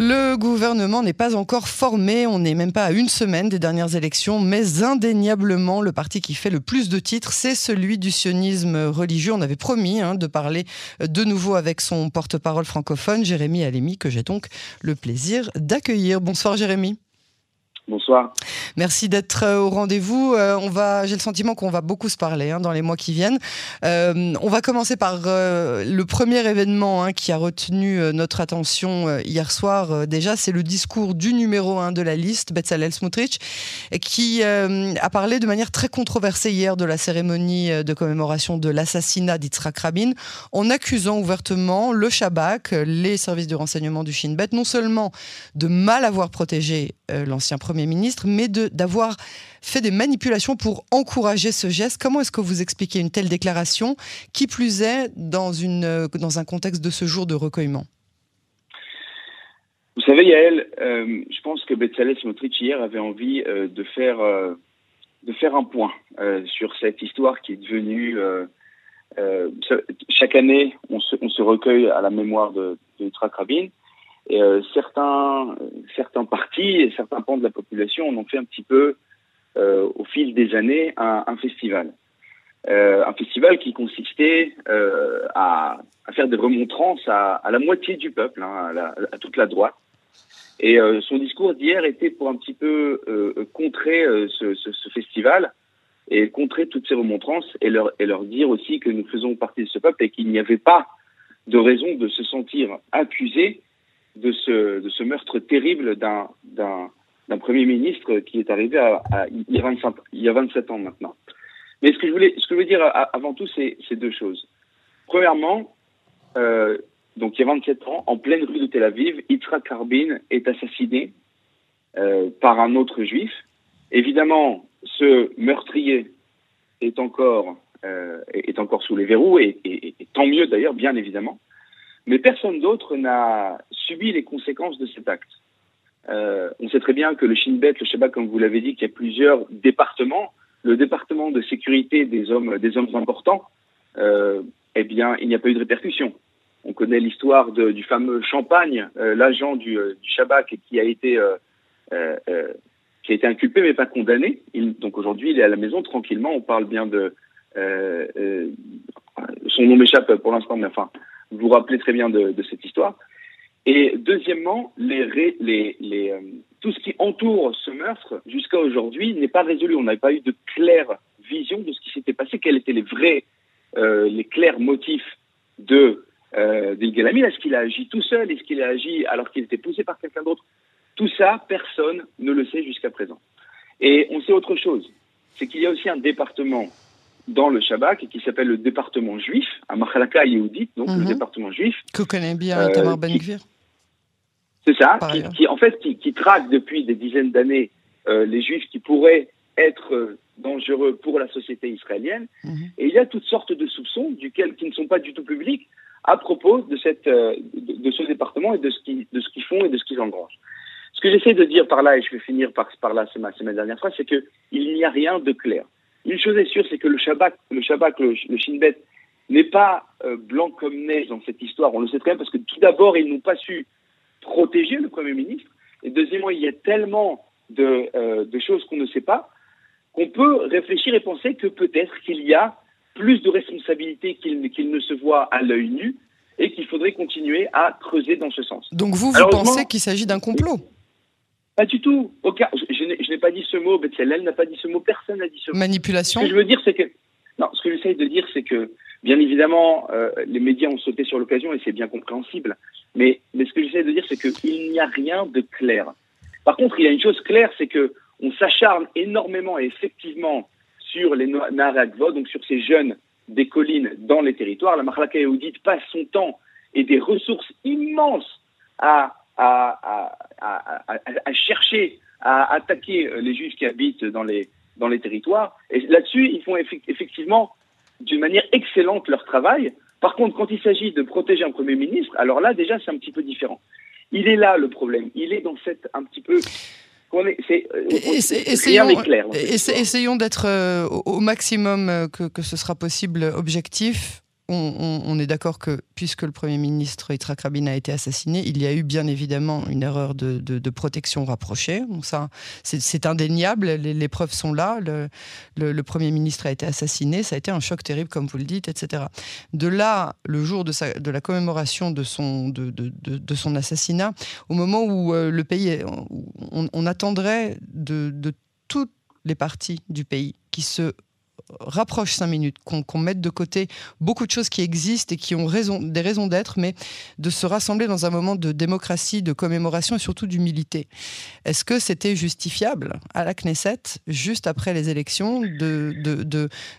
Le gouvernement n'est pas encore formé, on n'est même pas à une semaine des dernières élections, mais indéniablement le parti qui fait le plus de titres, c'est celui du sionisme religieux. On avait promis hein, de parler de nouveau avec son porte-parole francophone, Jérémy Alémy, que j'ai donc le plaisir d'accueillir. Bonsoir Jérémy. Bonsoir. Merci d'être euh, au rendez-vous. Euh, on va, j'ai le sentiment qu'on va beaucoup se parler hein, dans les mois qui viennent. Euh, on va commencer par le premier événement hein, qui a retenu notre attention hier soir. déjà, c'est le discours du numéro 1 de la liste, Bezalel Smotrich, qui a parlé de manière très controversée hier de la cérémonie de commémoration de l'assassinat d'Yitzhak Rabin, en accusant ouvertement le Shabak, les services de renseignement du Shin Bet, non seulement de mal avoir protégé l'ancien premier Ministre, mais d'avoir fait des manipulations pour encourager ce geste. Comment est-ce que vous expliquez une telle déclaration, qui plus est dans, dans un contexte de ce jour de recueillement? Vous savez, Yael, euh, je pense que Bezalel Smotrich hier avait envie euh, de, faire, euh, un point sur cette histoire qui est devenue... chaque année, on se, on se, recueille à la mémoire de, de Rabin. Et euh, certains, certains partis et certains pans de la population en ont fait un petit peu, euh, au fil des années, un, un festival. Euh, un festival qui consistait euh, à, à, faire des remontrances à, à la moitié du peuple, hein, à, la, à, toute la droite. Et euh, son discours d'hier était pour un petit peu euh, contrer ce, ce, ce, festival et contrer toutes ces remontrances et leur, et leur dire aussi que nous faisons partie de ce peuple et qu'il n'y avait pas de raison de se sentir accusé de ce, de ce meurtre terrible d'un, d'un, d'un Premier ministre qui est arrivé à, à, il, y a 25, il y a 27 ans maintenant. Mais ce que je voulais, ce que je veux dire avant tout, c'est, c'est deux choses. Premièrement, euh, donc il y a 27 ans, en pleine rue de Tel Aviv, Yitzhak Rabin est assassiné euh, par un autre juif. Évidemment, ce meurtrier est encore, euh, est encore sous les verrous, et, et, et tant mieux d'ailleurs, bien évidemment. Mais personne d'autre n'a subi les conséquences de cet acte. Euh, on sait très bien que le Shin Bet, le Shabbat, comme vous l'avez dit, qu'il y a plusieurs départements. Le département de sécurité des hommes, des hommes importants, euh, eh bien, il n'y a pas eu de répercussion. On connaît l'histoire du fameux Champagne, euh, l'agent du, euh, du Shabbat qui a été euh, euh, qui a été inculpé mais pas condamné. Il, donc aujourd'hui, il est à la maison tranquillement. On parle bien de son nom m'échappe pour l'instant, mais enfin, vous vous rappelez très bien de, de cette histoire. Et deuxièmement, les, les, les, euh, tout ce qui entoure ce meurtre jusqu'à aujourd'hui n'est pas résolu. On n'avait pas eu de claire vision de ce qui s'était passé, quels étaient les vrais, euh, les clairs motifs de euh, Est-ce qu'il a agi tout seul? Est-ce qu'il a agi alors qu'il était poussé par quelqu'un d'autre? Tout ça, personne ne le sait jusqu'à présent. Et on sait autre chose, c'est qu'il y a aussi un département dans le Shabbat qui s'appelle le département juif, à Machalaka Yehoudit, donc mm -hmm. le mhm. département juif. Que connaît bien euh, Tamar Ben Gvir? C'est ça, qui, qui, en fait qui, qui traque depuis des dizaines d'années euh, les juifs qui pourraient être euh, dangereux pour la société israélienne. Mm -hmm. Et il y a toutes sortes de soupçons duquel, qui ne sont pas du tout publics à propos de, cette, euh, de, de, ce département et de ce qu'ils qu font et de ce qu'ils engrangent. Ce que j'essaie de dire par là, et je vais finir par, par là, c'est ma, ma dernière phrase, c'est qu'il n'y a rien de clair. Une chose est sûre, c'est que le Shabbat, le, Shabbat, le, le Shin Bet, n'est pas euh, blanc comme neige dans cette histoire. On le sait très bien parce que tout d'abord, ils n'ont pas su protéger le Premier ministre. Et deuxièmement, il y a tellement de, euh, de choses qu'on ne sait pas qu'on peut réfléchir et penser que peut-être qu'il y a plus de responsabilités qu'il qu ne se voit à l'œil nu et qu'il faudrait continuer à creuser dans ce sens. Donc vous, vous pensez qu'il s'agit d'un complot? Pas du tout. Aucun. Je, je n'ai pas dit ce mot. Betzelel n'a pas dit ce mot. Personne n'a dit ce mot. Manipulation. Ce que je veux dire, c'est que non. Ce que j'essaye de dire, c'est que bien évidemment, euh, les médias ont sauté sur l'occasion et c'est bien compréhensible. Mais, mais ce que j'essaie de dire, c'est qu'il n'y a rien de clair. Par contre, il y a une chose claire, c'est que on s'acharne énormément et effectivement sur les Naragvo, donc sur ces jeunes des collines dans les territoires. La Mahlaka passe son temps et des ressources immenses à à, à, à, à, chercher à attaquer les juifs qui habitent dans les, dans les territoires. Et là-dessus, ils font effectivement d'une manière excellente leur travail. Par contre, quand il s'agit de protéger un Premier ministre, alors là, déjà, c'est un petit peu différent. Il est là le problème. Il est dans cette un petit peu est, essayons, clair, essayons d'être euh, au maximum euh, que, que, ce sera possible objectif. On, est d'accord que puisque le Premier ministre Yitzhak Rabin a été assassiné, il y a eu bien évidemment une erreur de, protection rapprochée. Ça, c'est indéniable, les, preuves sont là. Le, Premier ministre a été assassiné, ça a été un choc terrible, comme vous le dites, etc. De là, le jour de, la commémoration de son, assassinat, au moment où euh, le pays, on attendrait de toutes les parties du pays qui se rapproche cinq minutes, qu'on mette de côté beaucoup de choses qui existent et qui ont des raisons d'être, mais de se rassembler dans un moment de démocratie, de commémoration et surtout d'humilité. Est-ce que c'était justifiable à la Knesset, juste après les élections,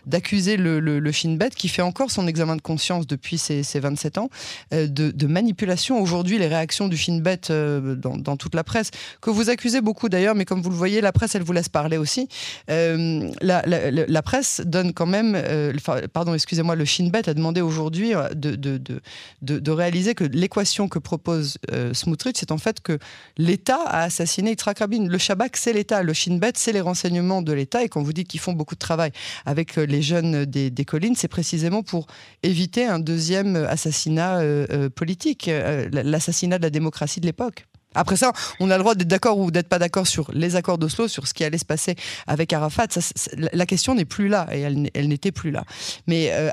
d'accuser de, de, le, le, Shin Bet, qui fait encore son examen de conscience depuis ses, 27 ans, euh, de, manipulation Aujourd'hui, les réactions du Shin Bet euh, dans, toute la presse, que vous accusez beaucoup d'ailleurs, mais comme vous le voyez, la presse, elle vous laisse parler aussi. Euh, la presse donne quand même, euh, pardon, excusez-moi, le Shin Bet a demandé aujourd'hui euh, de, de, de, de, réaliser que l'équation que propose euh, Smotrich, c'est en fait que l'État a assassiné Yitzhak Rabin. Le Shabak, c'est l'État. Le Shin Bet, c'est les renseignements de l'État. Et quand vous dites qu'ils font beaucoup de travail avec les jeunes des, des collines, c'est précisément pour éviter un deuxième assassinat politique, l'assassinat de la démocratie de l'époque. Après ça, on a le droit d'être d'accord ou d'être pas d'accord sur les accords d'Oslo, sur ce qui allait se passer avec Arafat. la question n'est plus là et elle, n'était plus là. Mais euh,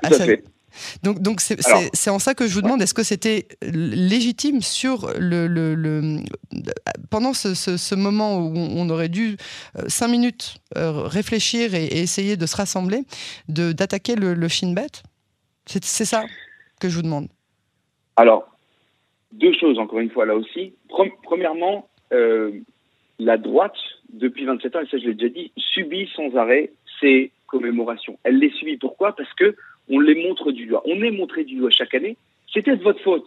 donc, donc c'est en ça que je vous demande, est-ce que c'était légitime sur le, le, pendant ce, moment où on aurait dû euh, cinq minutes euh, réfléchir et, essayer de se rassembler, d'attaquer le, le Shin Bet? C'est ça que je vous demande. Alors, deux choses, encore une fois, là aussi. Premièrement, euh, la droite, depuis 27 ans, et ça je l'ai déjà dit, subit sans arrêt ces commémorations. Elle les subit. Pourquoi? Parce que on les montre du doigt. On est montré du doigt chaque année. C'était de votre faute.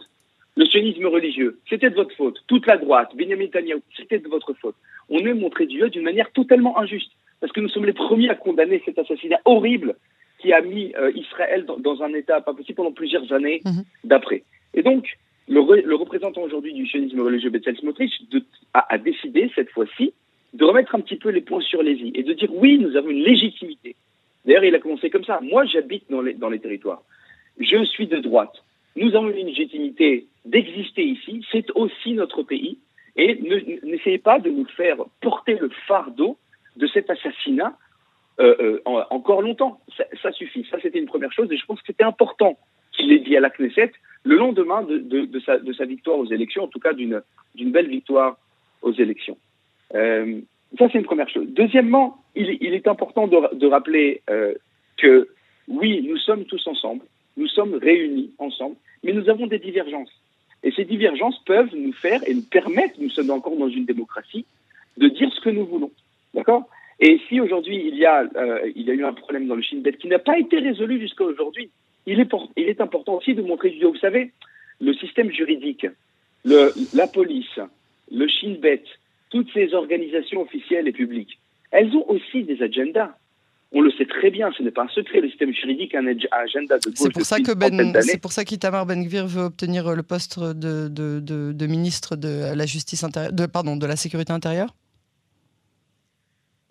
Le sionisme religieux, c'était de votre faute. Toute la droite, Benjamin Netanyahu, c'était de votre faute. On est montré du doigt d'une manière totalement injuste. Parce que nous sommes les premiers à condamner cet assassinat horrible qui a mis euh, Israël dans, un état pas possible pendant plusieurs années mhm. d'après. Et donc, le, représentant aujourd'hui du sionisme religieux Betzel Smotrich a, décidé cette fois-ci de remettre un petit peu les points sur les i et de dire oui, nous avons une légitimité. D'ailleurs, il a commencé comme ça. Moi, j'habite dans les, territoires. Je suis de droite. Nous avons une légitimité d'exister ici. C'est aussi notre pays. Et n'essayez pas de nous faire porter le fardeau de cet assassinat euh, euh, encore longtemps. Ça, ça suffit. Ça, c'était une première chose. Et je pense que c'était important qu'il l'ait dit à la Knesset le lendemain de, sa, de, sa, victoire aux élections, en tout cas d'une belle victoire aux élections. Euh, ça, c'est une première chose. Deuxièmement, il, est important de, de rappeler euh, que oui, nous sommes tous ensemble, nous sommes réunis ensemble, mais nous avons des divergences. Et ces divergences peuvent nous faire et nous permettre, nous sommes encore dans une démocratie, de dire ce que nous voulons. D'accord? Et si aujourd'hui il, y a, euh, il y a eu un problème dans le Shin Bet qui n'a pas été résolu jusqu'à aujourd'hui, il est, il est important aussi de montrer du Vous savez, le système juridique, le, la police, le Shin Bet, toutes ces organisations officielles et publiques, elles ont aussi des agendas. On le sait très bien, ce n'est pas un secret. Le système juridique a un agenda de. C'est pour ça que ben, c'est pour ça qu'Itamar Ben Gvir veut obtenir le poste de, de, de, ministre de la justice intérieure, de, pardon, de la sécurité intérieure?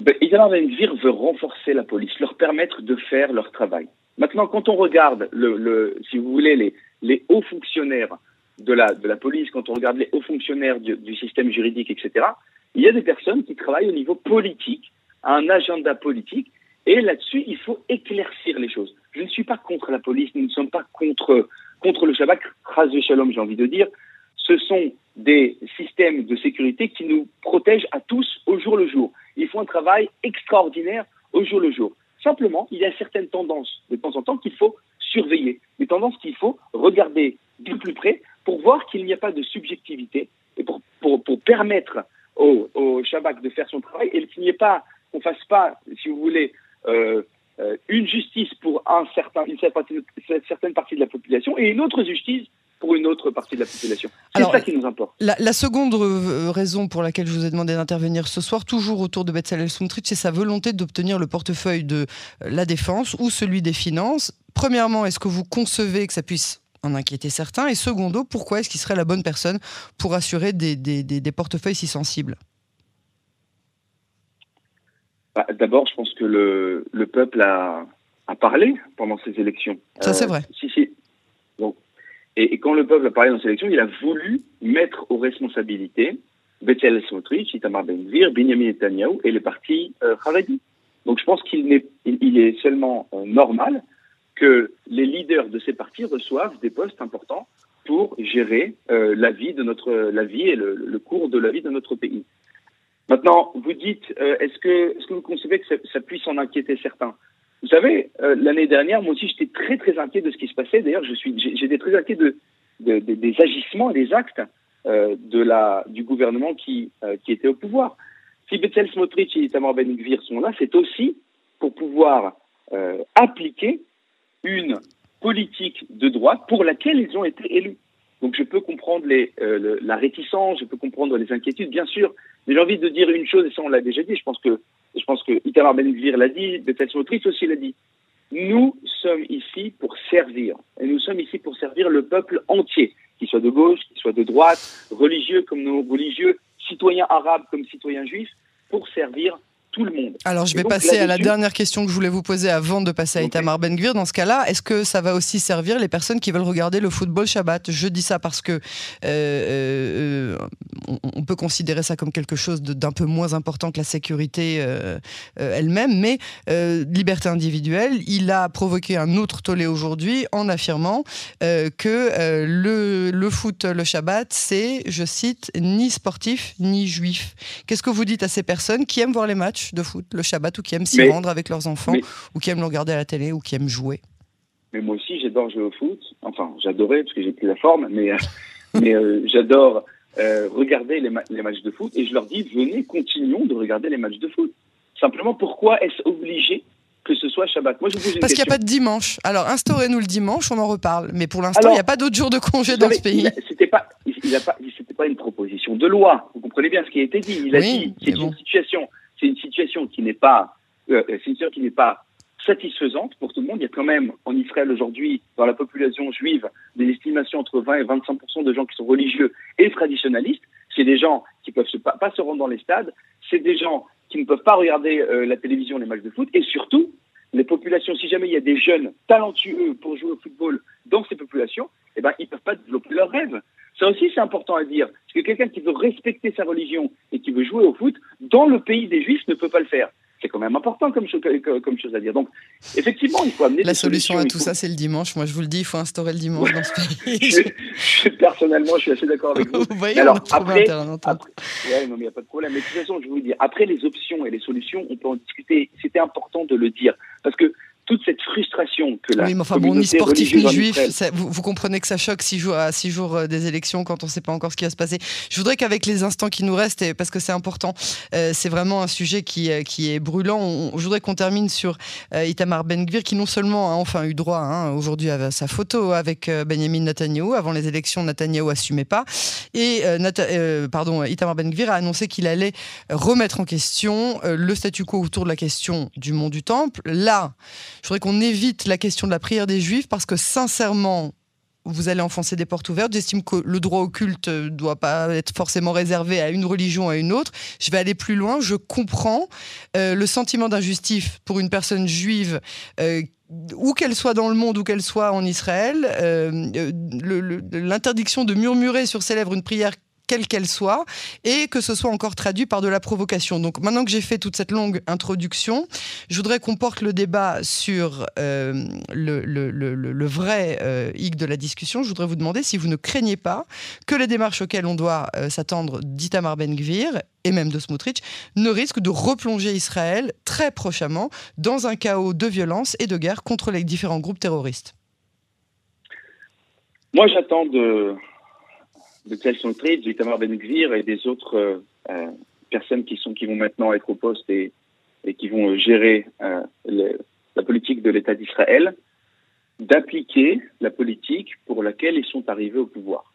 Ben, Itamar Ben Gvir veut renforcer la police, leur permettre de faire leur travail. Maintenant, quand on regarde, si vous voulez, les, hauts fonctionnaires de la, police, quand on regarde les hauts fonctionnaires du, système juridique, etc., il y a des personnes qui travaillent au niveau politique, à un agenda politique, et là-dessus, il faut éclaircir les choses. Je ne suis pas contre la police, nous ne sommes pas contre, contre le Shabak, ras shalom, j'ai envie de dire. Ce sont des systèmes de sécurité qui nous protègent à tous au jour le jour. Ils font un travail extraordinaire au jour le jour. Simplement, il y a certaines tendances de temps en temps qu'il faut surveiller, des tendances qu'il faut regarder de plus près pour voir qu'il n'y a pas de subjectivité et pour, permettre au, Shabak de faire son travail et qu'il n'y ait pas, qu'on fasse pas, si vous voulez, euh, euh, une justice pour une certaine partie de la population et une autre justice pour une autre partie de la population. C'est ça qui nous importe. La, seconde raison pour laquelle je vous ai demandé d'intervenir ce soir, toujours autour de Betzalel Smotrich, c'est sa volonté d'obtenir le portefeuille de euh, la défense ou celui des finances. Premièrement, est-ce que vous concevez que ça puisse en inquiéter certains? Et secondo, pourquoi est-ce qu'il serait la bonne personne pour assurer des, des, des, portefeuilles si sensibles? Bah, D'abord, je pense que le, le peuple a, a, parlé pendant ces élections. Ça, c'est euh, vrai. Si, Donc, et, quand le peuple a parlé dans cette élection, il a voulu mettre aux responsabilités Bezalel Smotrich, Itamar Ben-Gvir, Benjamin Netanyahu et le parti euh. Donc je pense qu'il est, seulement euh, normal que les leaders de ces partis reçoivent des postes importants pour gérer euh, la vie de notre vie et le, cours de la vie de notre pays. Maintenant, vous dites, euh, est-ce que est-ce que vous concevez que ça puisse en inquiéter certains? Vous savez, euh, l'année dernière, moi aussi, j'étais très très inquiet de ce qui se passait. D'ailleurs, j'étais très inquiet de, de, de, des agissements des actes de la du gouvernement qui qui était au pouvoir. Si Betzel Smotrich et Itamar Ben Gvir sont là, c'est aussi pour pouvoir appliquer une politique de droite pour laquelle ils ont été élus. Donc je peux comprendre euh, la réticence, je peux comprendre les inquiétudes, bien sûr, mais j'ai envie de dire une chose, et ça on l'a déjà dit, je pense que je pense que Itamar Ben l'a dit, Bethel Smotrich aussi l'a dit. Nous sommes ici pour servir, et nous sommes ici pour servir le peuple entier, qu'il soit de gauche, qu'il soit de droite, religieux comme nos religieux, citoyens arabes comme citoyens juifs, pour servir tout le monde. Alors, je vais passer à la dernière question que je voulais vous poser avant de passer à Itamar Ben-Gvir. Dans ce cas-là, est-ce que ça va aussi servir les personnes qui veulent regarder le football Shabbat? Je dis ça parce que euh, euh, on, peut considérer ça comme quelque chose d'un peu moins important que la sécurité euh, elle-même, mais liberté individuelle, il a provoqué un autre tollé aujourd'hui en affirmant que le, le foot, le Shabbat, c'est, je cite, ni sportif ni juif. Qu'est-ce que vous dites à ces personnes qui aiment voir les matchs? De foot le Shabbat ou qui aiment s'y rendre avec leurs enfants ou qui aiment le regarder à la télé ou qui aiment jouer Mais moi aussi, j'adore jouer au foot. Enfin, j'adorais parce que j'ai plus la forme, mais, euh, mais euh, j'adore euh, regarder les, les, matchs de foot et je leur dis venez, continuons de regarder les matchs de foot. Simplement, pourquoi est-ce obligé que ce soit Shabbat? Moi, je vous Parce qu'il n'y a pas de dimanche. Alors, instaurez-nous le dimanche, on en reparle. Mais pour l'instant, il n'y a pas d'autres jours de congé dans ce pays. C'était pas, il, pas, pas une proposition de loi. Vous comprenez bien ce qui a été dit. Il a dit c'est une situation c'est une situation qui n'est pas, euh, c'est une situation qui n'est pas satisfaisante pour tout le monde. Il y a quand même en Israël aujourd'hui, dans la population juive, des estimations entre 20 et 25% de gens qui sont religieux et traditionnalistes. C'est des gens qui peuvent se, pas, se rendre dans les stades. C'est des gens qui ne peuvent pas regarder euh, la télévision, les matchs de foot. Et surtout, les populations, si jamais il y a des jeunes talentueux pour jouer au football dans ces populations, eh ben, ils ne peuvent pas développer leurs rêves. Ça aussi, c'est important à dire. Parce que quelqu'un qui veut respecter sa religion et qui veut jouer au foot, dans le pays des Juifs, ne peut pas le faire. Quand même important comme, chose, comme chose à dire. Donc, effectivement, il faut amener La solution à tout ça, c'est le dimanche. Moi, je vous le dis, il faut instaurer le dimanche dans ce pays. je, personnellement, je suis assez d'accord avec vous. vous voyez, alors, après, après ouais, non, mais il n'y a pas de problème. Mais de toute façon, je vous dis, après les options et les solutions, on peut en discuter. C'était important de le dire. Parce que toute cette frustration que la oui, mais enfin, bon, ni sportif ni juif, vous, comprenez que ça choque six jours à six jours euh, des élections quand on ne sait pas encore ce qui va se passer. Je voudrais qu'avec les instants qui nous restent, et parce que c'est important, euh, c'est vraiment un sujet qui, euh, qui est brûlant. je voudrais qu'on termine sur Itamar Ben-Gvir, qui non seulement a enfin eu droit hein, aujourd'hui à sa photo avec Benjamin Netanyahu. Avant les élections, Netanyahu assumait pas. Et pardon, Itamar Ben-Gvir a annoncé qu'il allait remettre en question le statu quo autour de la question du mont du Temple. Là, je voudrais qu'on évite la question de la prière des juifs parce que sincèrement, vous allez enfoncer des portes ouvertes. J'estime que le droit au culte ne doit pas être forcément réservé à une religion, à une autre. Je vais aller plus loin. Je comprends euh, le sentiment d'injustice pour une personne juive. Euh, où qu'elle soit dans le monde, où qu'elle soit en Israël, euh, l'interdiction de murmurer sur ses lèvres une prière quelle qu'elle soit, et que ce soit encore traduit par de la provocation. Donc maintenant que j'ai fait toute cette longue introduction, je voudrais qu'on porte le débat sur euh, le, vrai euh, hic de la discussion. Je voudrais vous demander si vous ne craignez pas que les démarches auxquelles on doit euh, s'attendre d'Itamar Ben-Gvir et même de Smotrich ne risquent de replonger Israël très prochainement dans un chaos de violence et de guerre contre les différents groupes terroristes. Moi, j'attends de de Kelson Trade, du Tamar Ben Gvir et des autres euh, euh, personnes qui sont qui vont maintenant être au poste et, et qui vont euh, gérer euh, la politique de l'État d'Israël, d'appliquer la politique pour laquelle ils sont arrivés au pouvoir.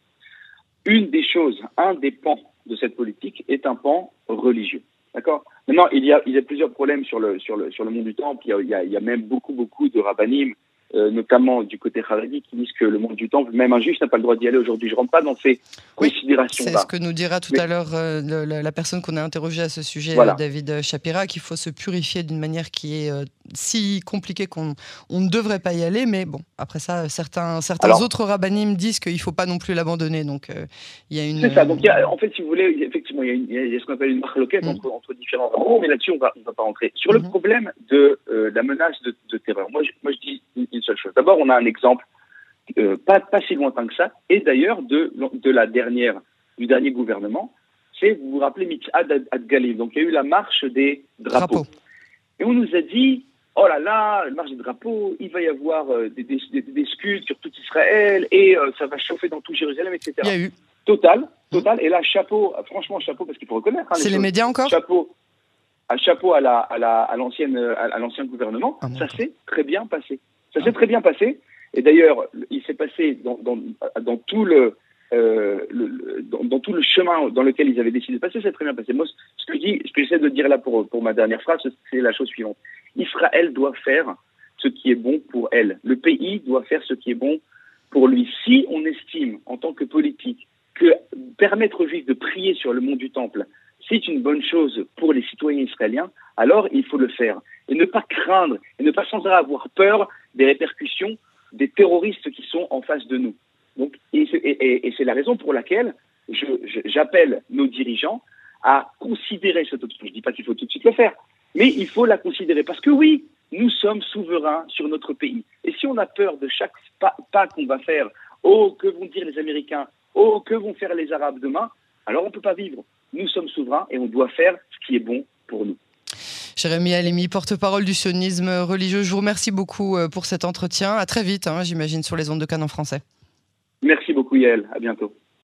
Une des choses, un des pans de cette politique est un pan religieux. D'accord? Maintenant, il y, a, il y a plusieurs problèmes sur le, sur le, sur le monde du temple. Il y a, il y a, même beaucoup, beaucoup de rabbinim euh, notamment du côté Haredi, qui disent que le monde du temple, même un juge n'a pas le droit d'y aller aujourd'hui. Je ne rentre pas dans ces considérations-là. C'est ce que nous dira tout à l'heure euh, la, personne qu'on a interrogée à ce sujet, David Shapira, qu'il faut se purifier d'une manière qui est euh, si compliquée qu'on on ne devrait pas y aller. Mais bon, après ça, certains, certains autres rabbinim disent qu'il ne faut pas non plus l'abandonner. Donc il y a une. C'est ça. Donc en fait, si vous voulez, il y a, ce qu'on appelle une marque locale mm. entre, différents rabbins, mais là-dessus, on ne va pas rentrer. Sur le mm-hmm. problème de la menace de, terreur, moi moi, je dis seule chose. D'abord, on a un exemple euh, pas, pas si lointain que ça, et d'ailleurs de, de la dernière, du dernier gouvernement, c'est, vous vous rappelez, Mitzad Ad Galim. Donc, il y a eu la marche des drapeaux. Et on nous a dit, oh là là, la marche des drapeaux, il va y avoir euh, des, des, des, sur tout Israël, et euh, ça va chauffer dans tout Jérusalem, etc. Il y a eu. Total, total. Et là, chapeau, franchement, chapeau, parce qu'il faut reconnaître. Hein, c'est les, médias encore Chapeau, un chapeau à la à la à l'ancienne à, l'ancien gouvernement. Ah, ça s'est très bien passé. Ça s'est très bien passé. Et d'ailleurs, il s'est passé dans, dans, dans tout le, euh, le dans, dans, tout le chemin dans lequel ils avaient décidé de passer, c'est très bien passé. Moi, ce que, je dis, ce que j'essaie de dire là pour, pour ma dernière phrase, c'est la chose suivante. Israël doit faire ce qui est bon pour elle. Le pays doit faire ce qui est bon pour lui. Si on estime, en tant que politique, que permettre aux Juifs de prier sur le mont du Temple, c'est une bonne chose pour les citoyens israéliens, alors il faut le faire. Et ne pas craindre, et ne pas sans avoir peur des répercussions des terroristes qui sont en face de nous. Donc, et, c'est la raison pour laquelle j'appelle nos dirigeants à considérer cette option. Je ne dis pas qu'il faut tout de suite le faire, mais il faut la considérer. Parce que oui, nous sommes souverains sur notre pays. Et si on a peur de chaque pas qu'on va faire, oh, que vont dire les Américains, oh, que vont faire les Arabes demain, alors on ne peut pas vivre. Nous sommes souverains et on doit faire ce qui est bon pour nous. Jérémy Alemi, porte-parole du sionisme religieux, je vous remercie beaucoup euh, pour cet entretien. À très vite, hein, j'imagine, sur les ondes de Canon français. Merci beaucoup, Yael. À bientôt.